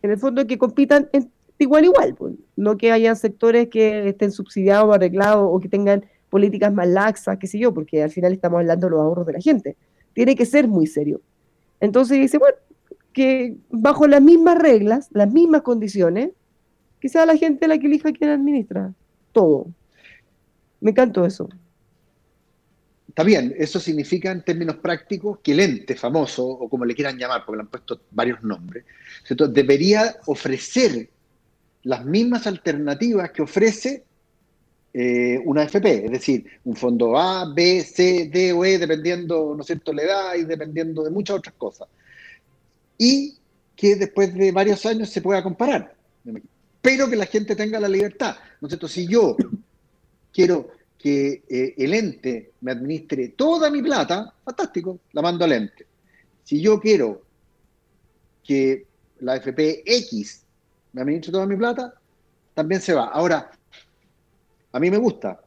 En el fondo, que compitan en- igual igual, pues. no que hayan sectores que estén subsidiados o arreglados o que tengan políticas más laxas, qué sé yo, porque al final estamos hablando de los ahorros de la gente. Tiene que ser muy serio. Entonces dice, bueno, que bajo las mismas reglas, las mismas condiciones, que sea la gente la que elija quién administra todo. Me encantó eso. Está bien, eso significa en términos prácticos que el ente famoso, o como le quieran llamar, porque le han puesto varios nombres, ¿cierto? debería ofrecer las mismas alternativas que ofrece eh, una AFP, es decir, un fondo A, B, C, D o E, dependiendo, ¿no es cierto?, la edad y dependiendo de muchas otras cosas. Y que después de varios años se pueda comparar. Pero que la gente tenga la libertad, ¿no es cierto? Si yo quiero que eh, el ente me administre toda mi plata, fantástico, la mando al ente. Si yo quiero que la AFP X me administre toda mi plata, también se va. Ahora, a mí me gusta.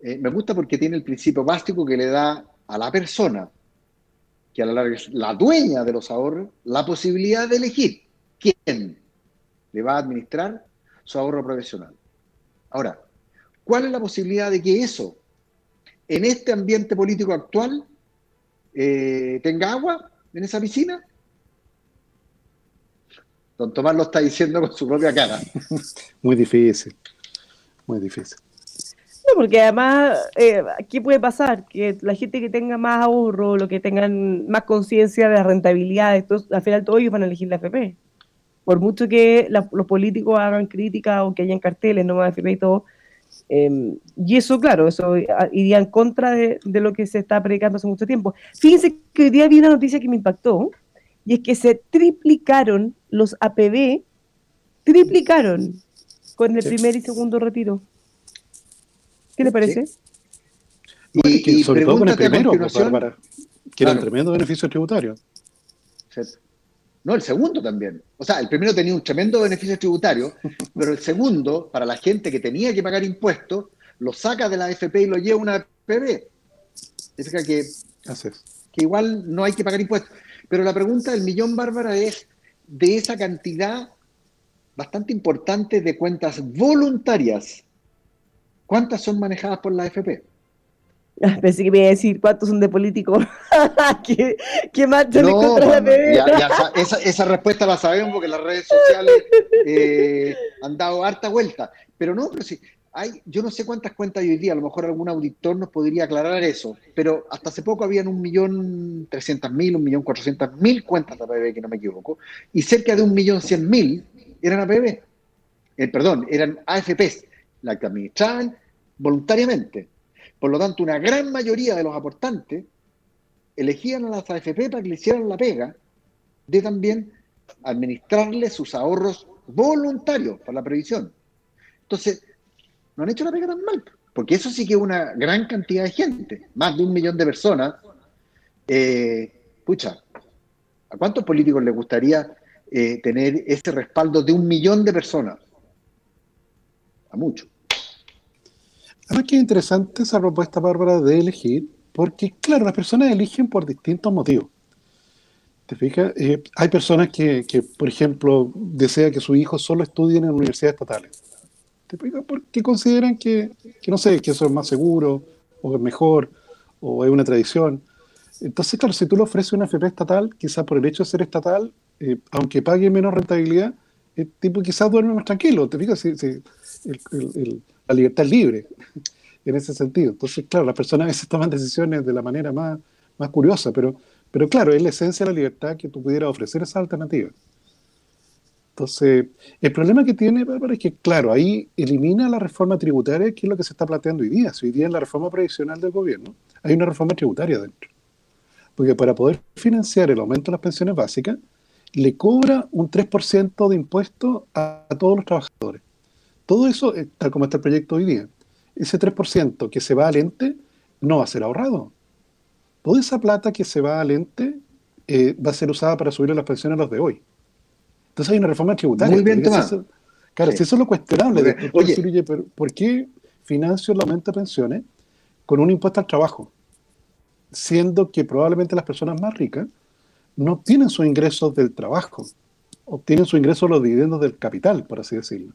Eh, me gusta porque tiene el principio básico que le da a la persona, que a la larga es la dueña de los ahorros, la posibilidad de elegir quién le va a administrar su ahorro profesional. Ahora, ¿cuál es la posibilidad de que eso, en este ambiente político actual, eh, tenga agua en esa piscina? Don Tomás lo está diciendo con su propia cara. Muy difícil, muy difícil. No, porque además, eh, ¿qué puede pasar? Que la gente que tenga más ahorro, lo que tengan más conciencia de la rentabilidad, esto, al final todos ellos van a elegir la FP. Por mucho que la- los políticos hagan críticas o que hayan carteles, no más FP y todo. Eh, y eso, claro, eso ah, iría en contra de, de lo que se está predicando hace mucho tiempo. Fíjense que hoy día vi una noticia que me impactó, y es que se triplicaron los APB, triplicaron con el Sí. primer y segundo retiro. ¿Qué le parece? Bueno, Y- sobre todo con el primero, pues, Bárbara, que era un Claro. tremendo beneficio tributario. No, el segundo también. O sea, el primero tenía un tremendo beneficio tributario, pero el segundo, para la gente que tenía que pagar impuestos, lo saca de la AFP y lo lleva a una APB. Significa que, Así es. que igual no hay que pagar impuestos. Pero la pregunta del millón, Bárbara, es de esa cantidad bastante importante de cuentas voluntarias, ¿cuántas son manejadas por la AFP? Ah, Pensé que me iba a decir cuántos son de políticos que, que marchan en No, contra la ya- ya sa- esa, esa respuesta la sabemos porque las redes sociales eh, han dado harta vuelta. Pero no, pero sí, hay, yo no sé cuántas cuentas hay hoy día, a lo mejor algún auditor nos podría aclarar eso, pero hasta hace poco habían un millón trescientas mil, un millón cuatrocientas mil cuentas de APB, que no me equivoco, y cerca de un millón cien mil eran APB. Eh, perdón, eran AFPs, la que administraban voluntariamente. Por lo tanto, una gran mayoría de los aportantes elegían a las AFP para que le hicieran la pega de también administrarle sus ahorros voluntarios para la previsión. Entonces, no han hecho la pega tan mal, porque eso sí que es una gran cantidad de gente, más de un millón de personas. Eh, pucha, ¿a cuántos políticos les gustaría eh, tener ese respaldo de un millón de personas? A muchos. Además que es interesante esa propuesta, Bárbara, de elegir, porque, claro, las personas eligen por distintos motivos. ¿Te fijas? Eh, hay personas que, por ejemplo, desean que sus hijos solo estudien en universidades estatales. ¿Te fijas? Porque consideran que, que, no sé, que eso es más seguro, o es mejor, o es una tradición. Entonces, claro, si tú le ofreces una FP estatal, quizás por el hecho de ser estatal, eh, aunque pague menos rentabilidad, el tipo quizás duerme más tranquilo. ¿Te fijas? Si, si el- la libertad es libre en ese sentido. Entonces, claro, las personas a veces toman decisiones de la manera más, más curiosa, pero, pero claro, es la esencia de la libertad que tú pudieras ofrecer esa alternativa. Entonces, el problema que tiene, Bárbara, es que, claro, ahí elimina la reforma tributaria, que es lo que se está planteando hoy día. Si hoy día en la reforma previsional del gobierno hay una reforma tributaria dentro. Porque para poder financiar el aumento de las pensiones básicas, le cobra un 3% de impuesto a, a todos los trabajadores. Todo eso, eh, tal como está el proyecto hoy día, ese 3% que se va al ente no va a ser ahorrado. Toda esa plata que se va al ente eh, va a ser usada para subir las pensiones a los de hoy. Entonces hay una reforma tributaria. Muy bien eso- claro, si eso es lo cuestionable, Oye. decir, oye, pero ¿por qué financio el aumento de pensiones con un impuesto al trabajo? Siendo que probablemente las personas más ricas no obtienen sus ingresos del trabajo, obtienen sus ingresos de los dividendos del capital, por así decirlo.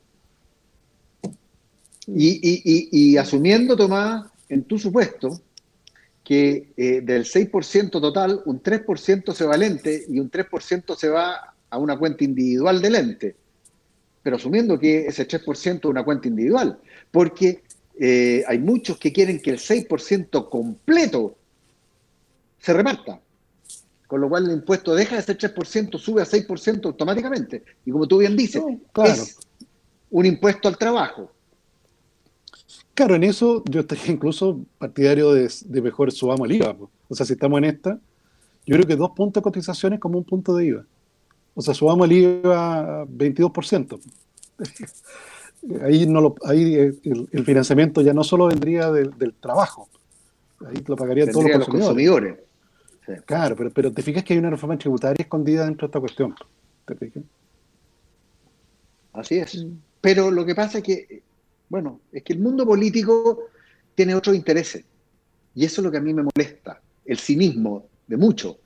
Y, y- y- y asumiendo, Tomás, en tu supuesto, que eh, del 6% total, un 3% se va al ente y un 3% se va a una cuenta individual del ente. Pero asumiendo que ese 3% es una cuenta individual, porque eh, hay muchos que quieren que el 6% completo se reparta. Con lo cual el impuesto deja de ser 3%, sube a 6% automáticamente. Y como tú bien dices, No, claro. es un impuesto al trabajo. Claro, en eso yo estaría incluso partidario de, de mejor subamos el IVA. po. O sea, si estamos en esta, yo creo que dos puntos de cotización es como un punto de IVA. O sea, subamos el IVA a 22%. Ahí, no lo, ahí eh, el, el financiamiento ya no solo vendría del, del trabajo, ahí lo pagarían todos los los consumidores. consumidores. Claro, pero, pero te fijas que hay una reforma tributaria escondida dentro de esta cuestión. ¿Te fijas? Así es. Pero lo que pasa es que, bueno, es que el mundo político tiene otros intereses. Y eso es lo que a mí me molesta, el cinismo de muchos.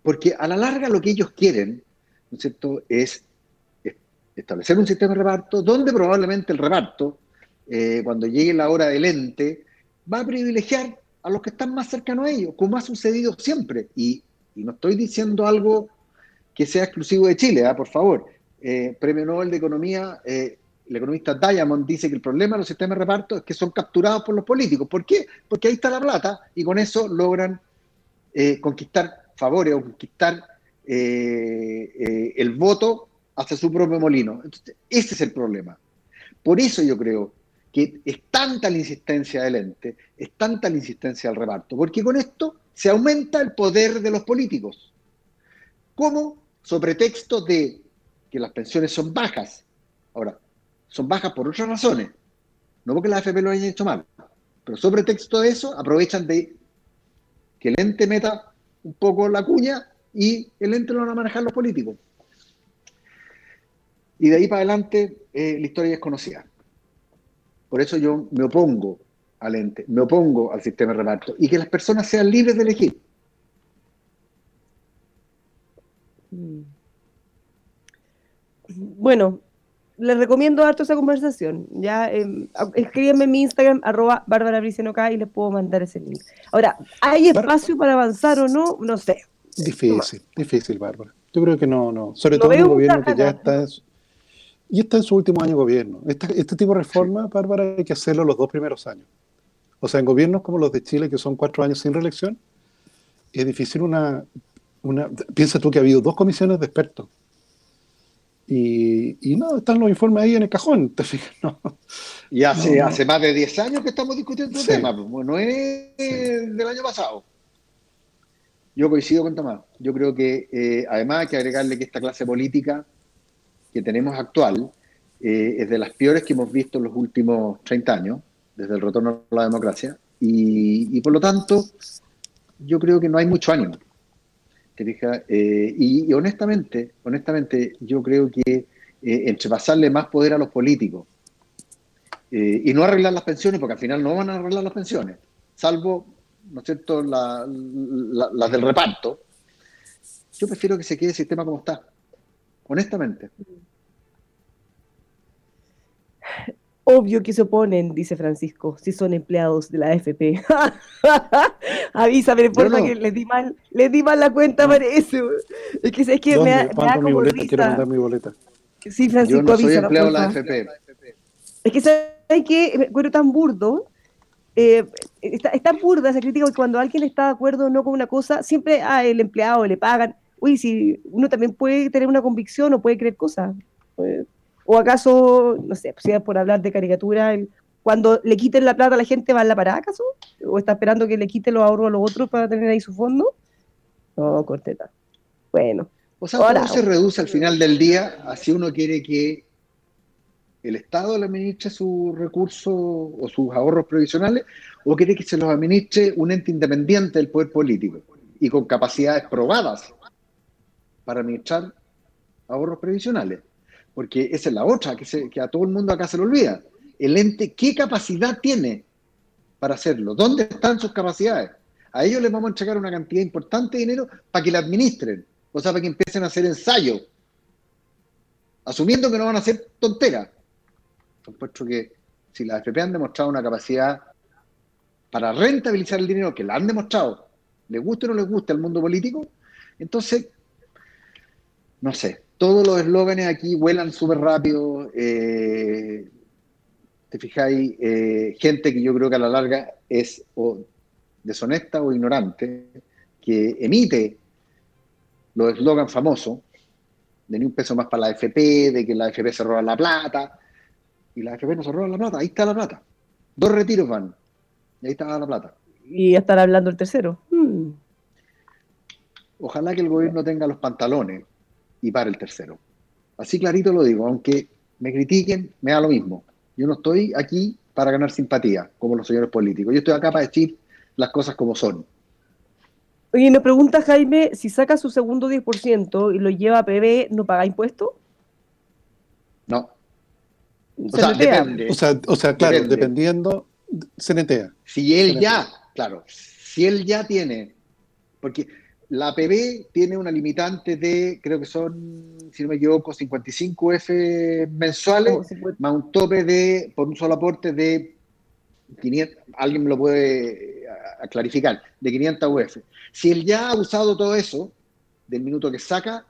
Porque a la larga lo que ellos quieren, ¿no es cierto?, es es- establecer un sistema de reparto donde probablemente el reparto, eh, cuando llegue la hora del ente, va a privilegiar a los que están más cercanos a ellos, como ha sucedido siempre. Y, no estoy diciendo algo que sea exclusivo de Chile, ¿ah? por favor. Eh, Premio Nobel de Economía, eh, el economista Diamond dice que el problema de los sistemas de reparto es que son capturados por los políticos. ¿Por qué? Porque ahí está la plata y con eso logran eh, conquistar favores o conquistar eh, eh, el voto hacia su propio molino. Entonces, ese es el problema. Por eso yo creo que es tanta la insistencia del ente, es tanta la insistencia del reparto, porque con esto se aumenta el poder de los políticos. ¿Cómo? Sobre pretexto de que las pensiones son bajas. Ahora, son bajas por otras razones, no porque la AFP lo hayan hecho mal, pero sobre pretexto de eso aprovechan de que el ente meta un poco la cuña y el ente lo van a manejar los políticos. Y de ahí para adelante eh, la historia es conocida. Por eso yo me opongo al ente, me opongo al sistema de reparto y que las personas sean libres de elegir. Mm. Bueno, les recomiendo harto esa conversación. Ya eh, escríbanme en mi Instagram, arroba Bárbara y les puedo mandar ese link. Ahora, ¿hay Bar- espacio para avanzar o no? No sé. Difícil, difícil, Bárbara. Yo creo que no, no. Sobre todo en un gobierno que ya está en su, y está en su último año de gobierno. Este, este tipo de reforma, Bárbara, hay que hacerlo los dos primeros años. O sea, en gobiernos como los de Chile, que son cuatro años sin reelección, es difícil una, una... Piensa tú que ha habido dos comisiones de expertos. Y, y no, están los informes ahí en el cajón, ¿te fijas? No. Y hace, No, no. hace más de 10 años que estamos discutiendo el Sí. tema, pues, no es del año pasado. Yo coincido con Tomás. Yo creo que eh, además hay que agregarle que esta clase política que tenemos actual eh, es de las peores que hemos visto en los últimos 30 años, desde el retorno a la democracia, y, y por lo tanto yo creo que no hay mucho ánimo. Eh, y, honestamente, honestamente, yo creo que eh, más poder a los políticos eh, y no arreglar las pensiones, porque al final no van a arreglar las pensiones, salvo, ¿no es cierto?, la- la- las del reparto, yo prefiero que se quede el sistema como está, honestamente. Obvio que se oponen, dice Francisco, si son empleados de la AFP. Avísame, porfa, no. que les di mal, les di mal la cuenta, parece. weón. Es que es que me da, me da ¿Cuánto mi como boleta? Quiero risa. mandar mi boleta. Sí, Francisco, Yo no soy empleado de la porfa. AFP. Es que ¿sabes qué? Me encuentro tan burdo. eh, está, es tan burda esa crítica que cuando alguien está de acuerdo o no con una cosa, siempre a el empleado le pagan. Uy, si uno también puede tener una convicción o puede creer cosas. Pues, ¿O acaso, no sé, si es por hablar de caricatura, el- cuando le quiten la plata a la gente va a la parada acaso? ¿O está esperando que le quite los ahorros a los otros para tener ahí su fondo? No, corteta. Bueno, O sea, todo se reduce al final del día a si uno quiere que el Estado le administre sus recursos o sus ahorros previsionales o quiere que se los administre un ente independiente del poder político y con capacidades probadas para administrar ahorros previsionales. Porque esa es la otra, que, se- que a todo el mundo acá se le olvida. El ente, ¿qué capacidad tiene para hacerlo? ¿Dónde están sus capacidades? A ellos les vamos a entregar una cantidad importante de dinero para que la administren, o sea, para que empiecen a hacer ensayos, asumiendo que no van a hacer tonteras. Supuesto que si las FP han demostrado una capacidad para rentabilizar el dinero, que la han demostrado, les guste o no les guste al mundo político, entonces, no sé, todos los eslóganes aquí vuelan súper rápido. eh, te fijáis, eh, gente que yo creo que a la larga es o deshonesta o ignorante, que emite los eslogans famosos de ni un peso más para la AFP, de que la AFP se roba la plata, y la AFP no se roba la plata, ahí está la plata. Dos retiros van, y ahí está la plata. y estar hablando el tercero. Hmm. Ojalá que el gobierno tenga los pantalones y pare el tercero. Así clarito lo digo, aunque me critiquen, me da lo mismo. Yo no estoy aquí para ganar simpatía, como los señores políticos. Yo estoy acá para decir las cosas como son. Oye, nos pregunta Jaime, si saca su segundo 10% y lo lleva a PB, ¿no paga impuesto? No. O Se sea, depende. O sea, o sea claro, Depende. dependiendo, se netea. Si él ya, claro, si él ya tiene, porque la APB tiene una limitante de, creo que son, si no me equivoco, 55 F mensuales, si fuera- más un tope de, por un solo aporte de 500, alguien me lo puede a- a clarificar, de 500 UF. Si él ya ha usado todo eso, del minuto que saca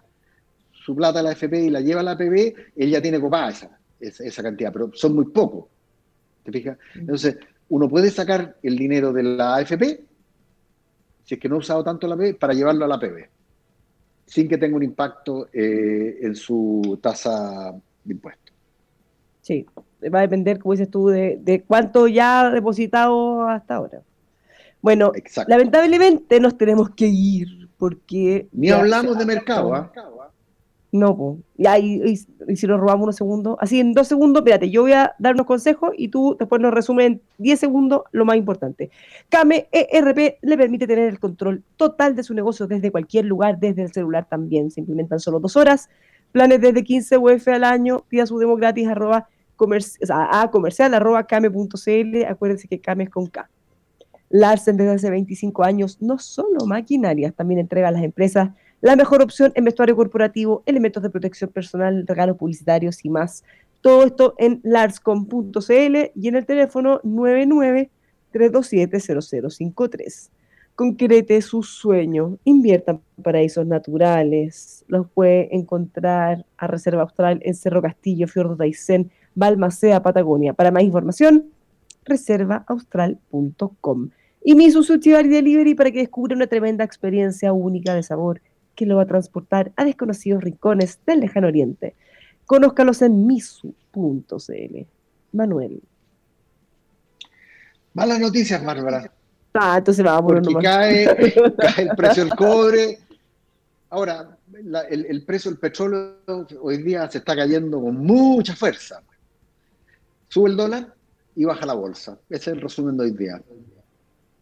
su plata a la FP y la lleva a la APB, él ya tiene copada esa, esa, esa cantidad, pero son muy pocos. ¿Te fijas? Entonces, uno puede sacar el dinero de la AFP, si es que no ha usado tanto la APB, para llevarlo a la APB, sin que tenga un impacto eh, en su tasa de impuesto. Sí, va a depender, como dices tú, de, de cuánto ya ha depositado hasta ahora. Bueno, Exacto. lamentablemente nos tenemos que ir porque... Ni hablamos de mercado, ¿ah? No, po. Y, y- si nos robamos unos segundos. Así, en dos segundos, espérate, yo voy a dar unos consejos y tú después nos resumes en 10 segundos lo más importante. Came ERP le permite tener el control total de su negocio desde cualquier lugar, desde el celular también. Se implementan solo dos horas. Planes desde 15 UF al año. Pida su demo gratis o sea, a comercial arroba came.cl. Acuérdense que Came es con K. Larsen desde hace 25 años no solo maquinarias, también entrega a las empresas la mejor opción en vestuario corporativo, elementos de protección personal, regalos publicitarios y más. Todo esto en larscom.cl y en el teléfono 99-327-0053. Concrete su sueño, invierta en paraísos naturales. Los puede encontrar a Reserva Austral en Cerro Castillo, Fiordo Taizén, Balmaceda, Patagonia. Para más información, reservaaustral.com. Y mi Sushi Bar Delivery para que descubra una tremenda experiencia única de sabor que lo va a transportar a desconocidos rincones del lejano oriente. Conózcalos en misu.cl. Manuel. Malas noticias, Bárbara. Ah, entonces vamos Porque nomás. cae, cae el precio del cobre. Ahora, la- el, el precio del petróleo hoy día se está cayendo con mucha fuerza. Sube el dólar y baja la bolsa. Ese es el resumen de hoy día.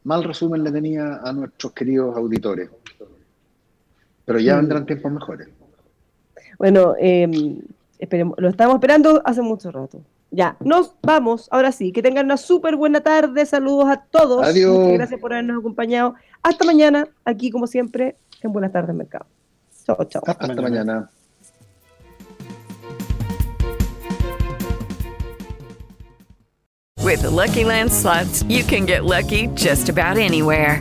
Mal resumen le tenía a nuestros queridos auditores. Pero ya Mm. vendrán tiempos mejores. Bueno, eh, esperemos, lo estamos esperando hace mucho rato. Ya, nos vamos. Ahora sí, que tengan una súper buena tarde. Saludos a todos. Adiós. Muchas gracias por habernos acompañado. Hasta mañana, aquí como siempre, en Buenas tardes Mercado. Chao, chao. Hasta Hasta mañana. mañana. With the Lucky Land slots, you can get lucky just about anywhere.